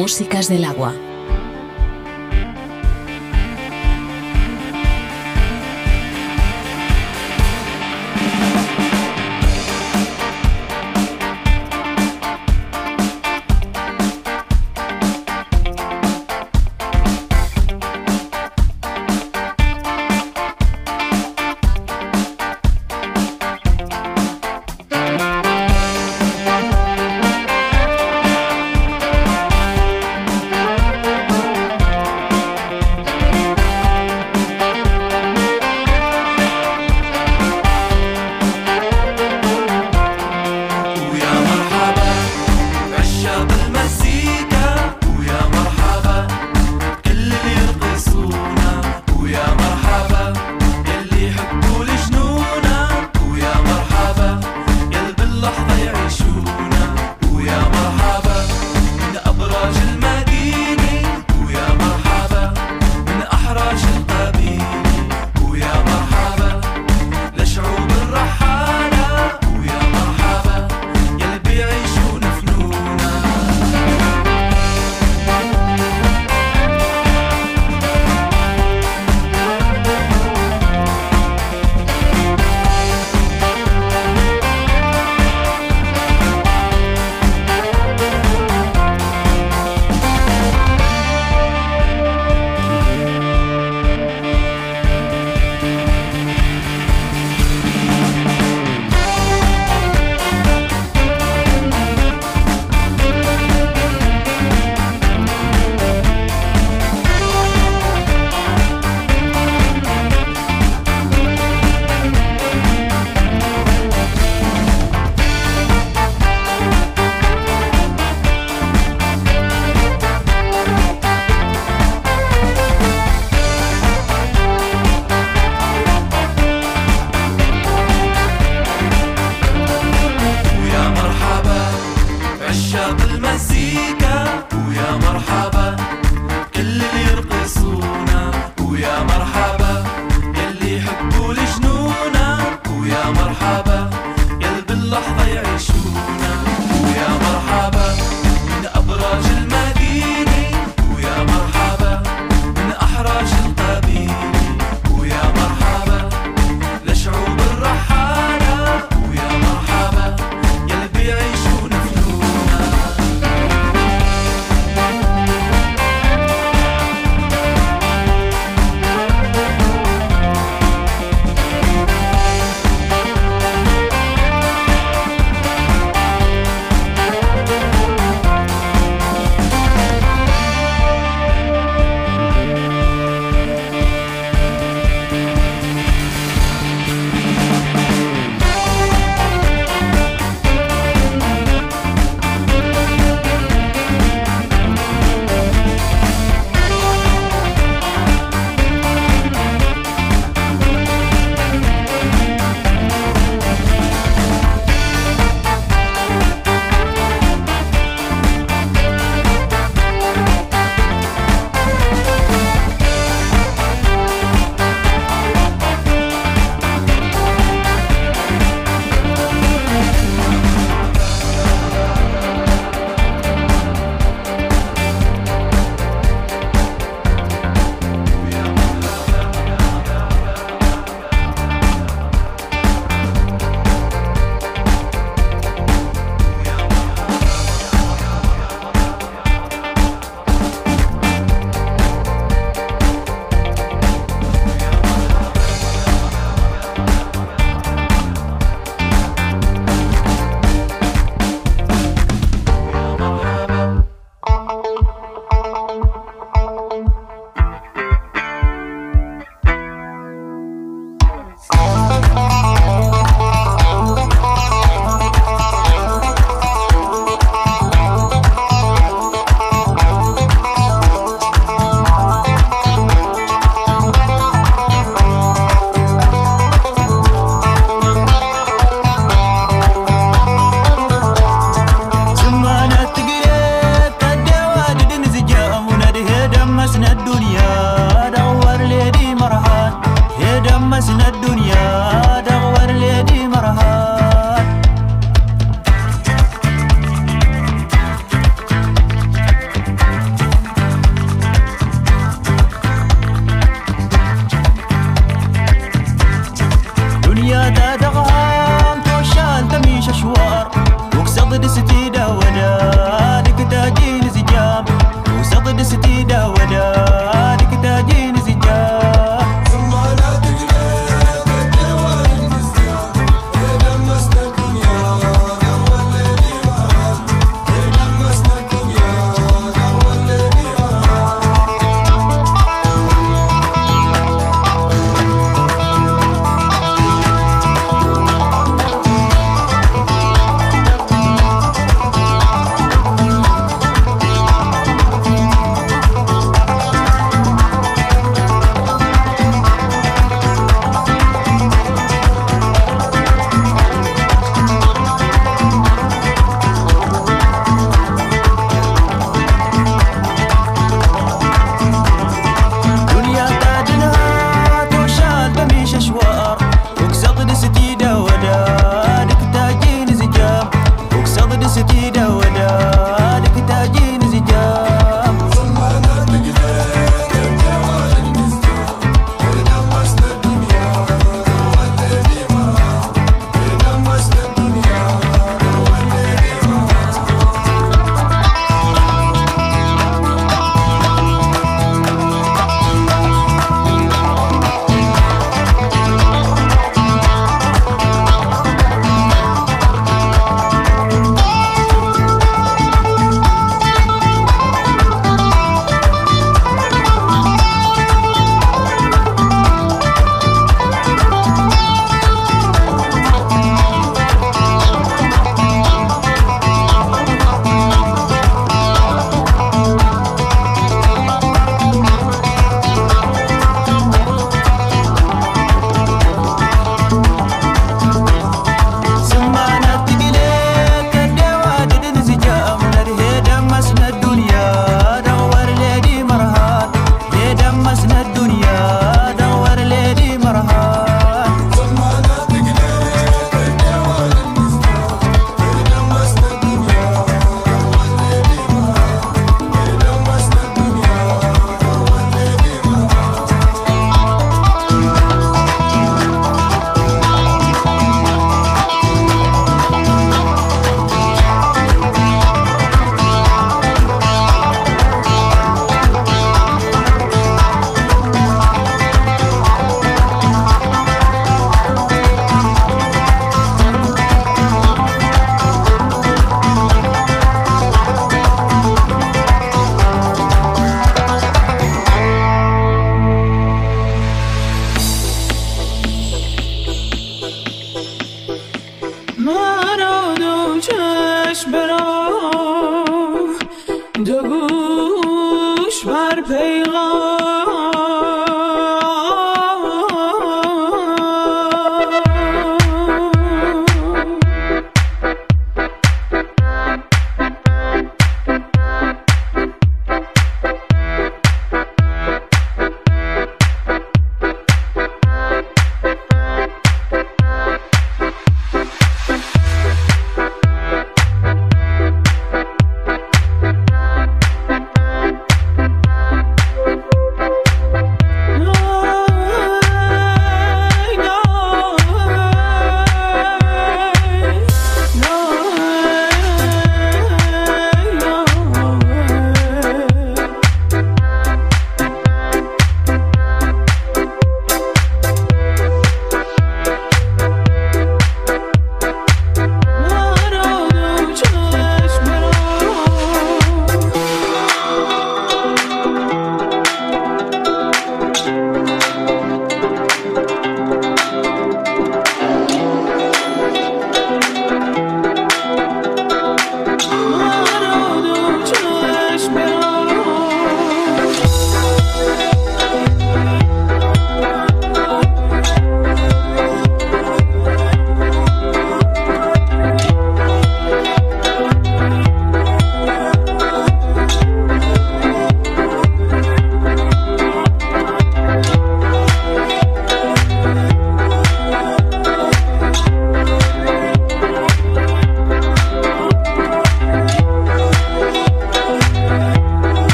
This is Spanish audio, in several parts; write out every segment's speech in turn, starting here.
Músicas del agua.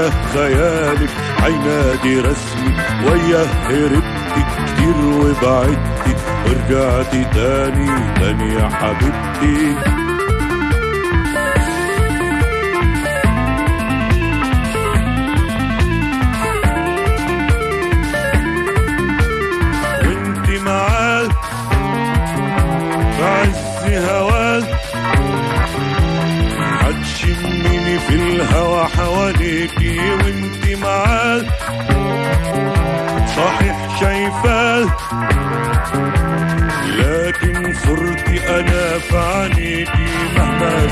وياه خيالك عينادي رسمي وياه هربتي كتير وبعدتي ورجعتي تاني تاني يا حبيبتي.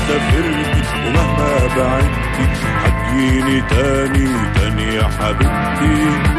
سافرتي ومهما بعدتي هتجيني تاني تاني يا حبيبتي.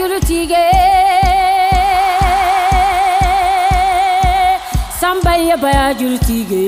ರುಚಿಗೆ ಸಂಬಯ್ಯ ಬಯಜು ರುಚಿಗೆ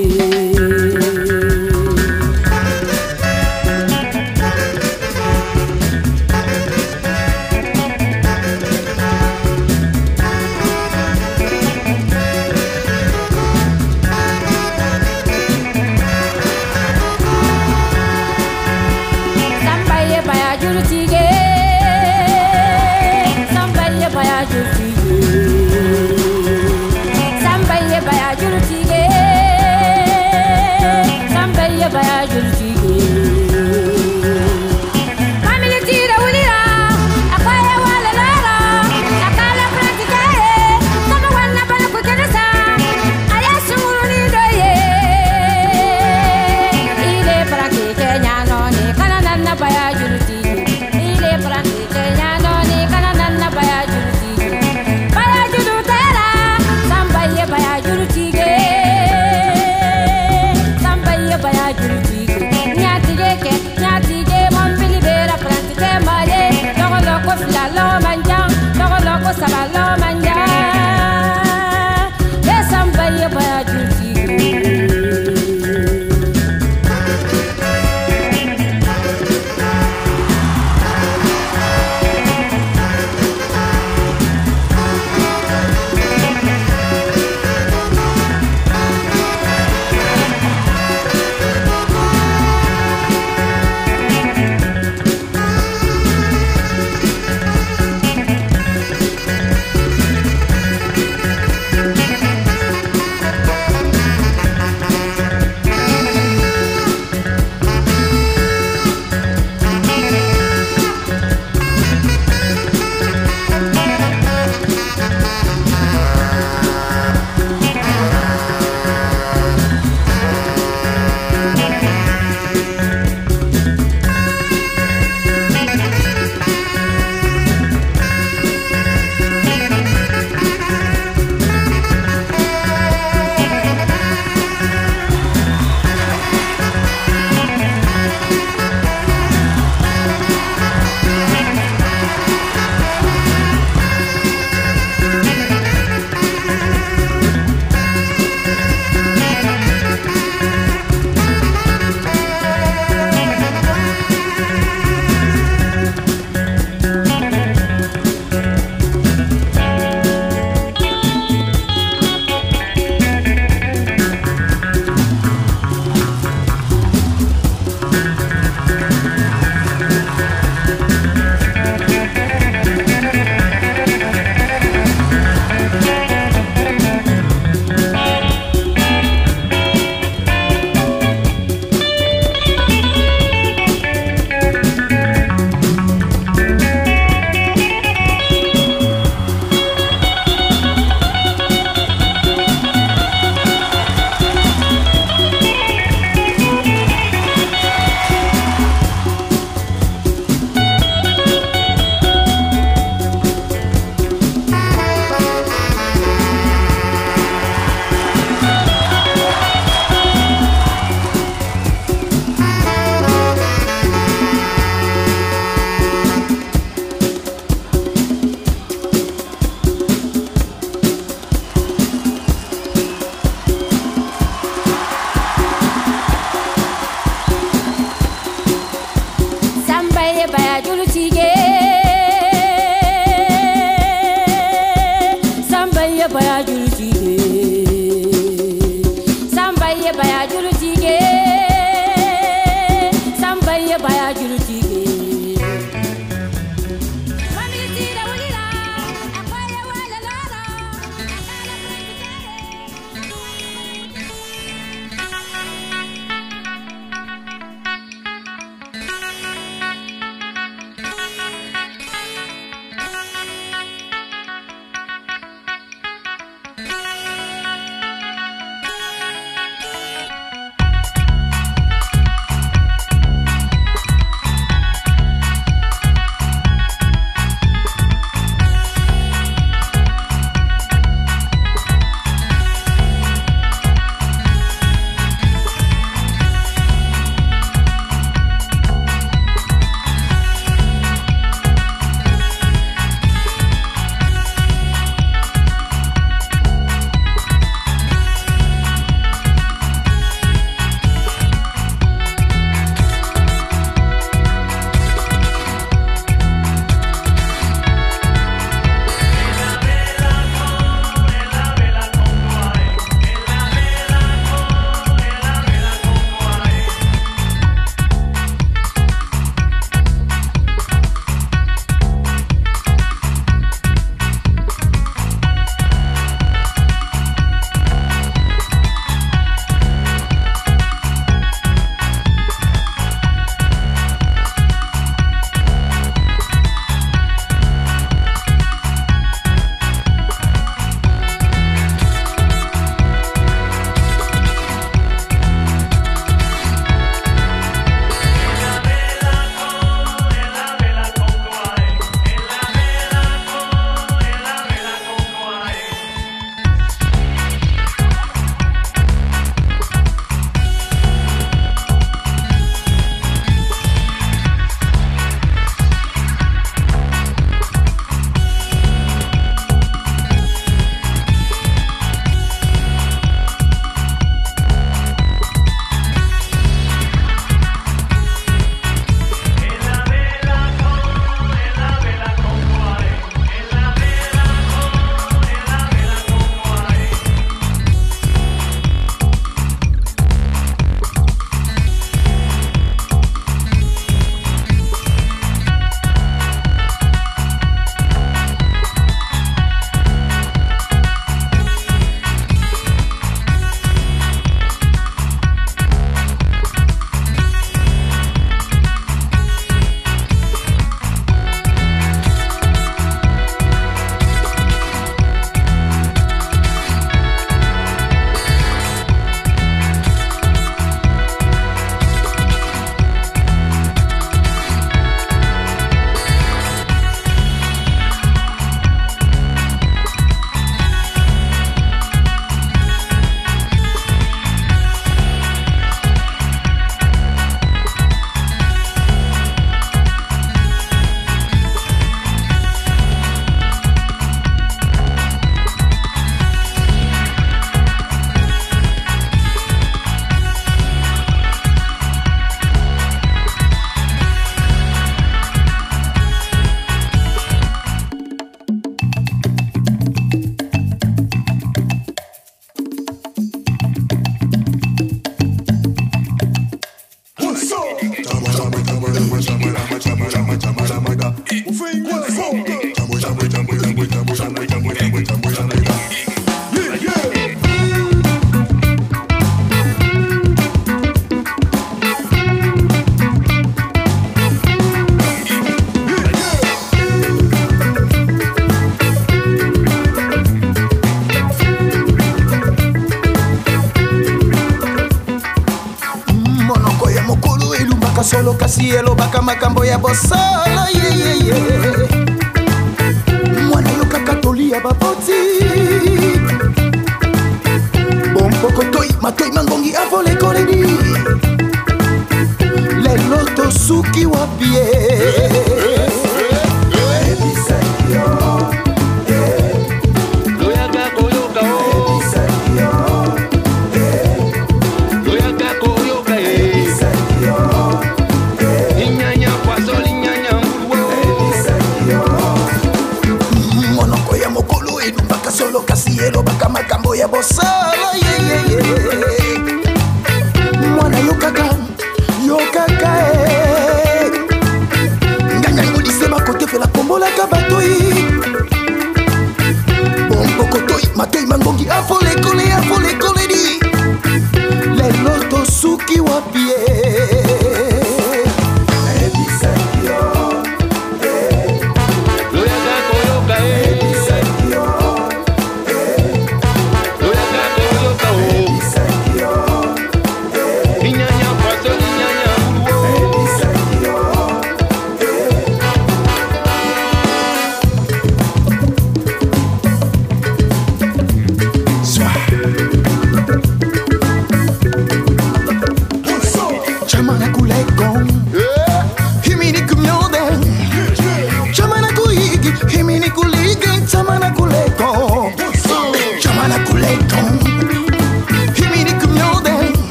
você.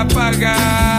apagar.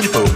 tiempo.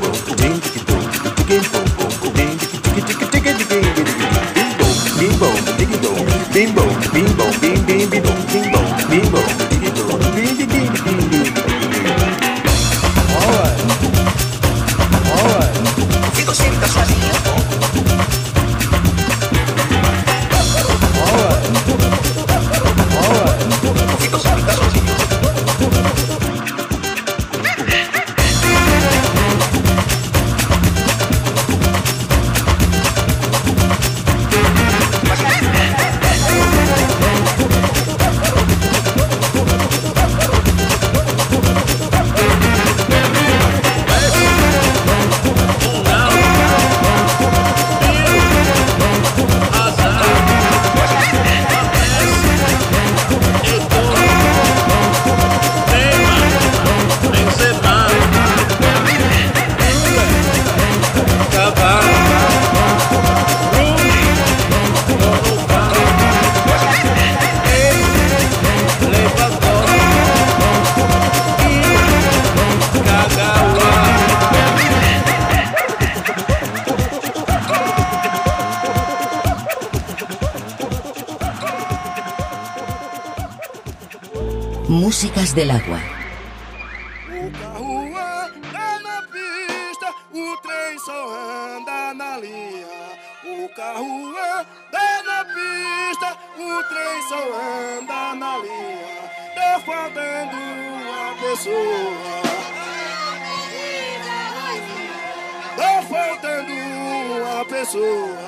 Faltando uma pessoa.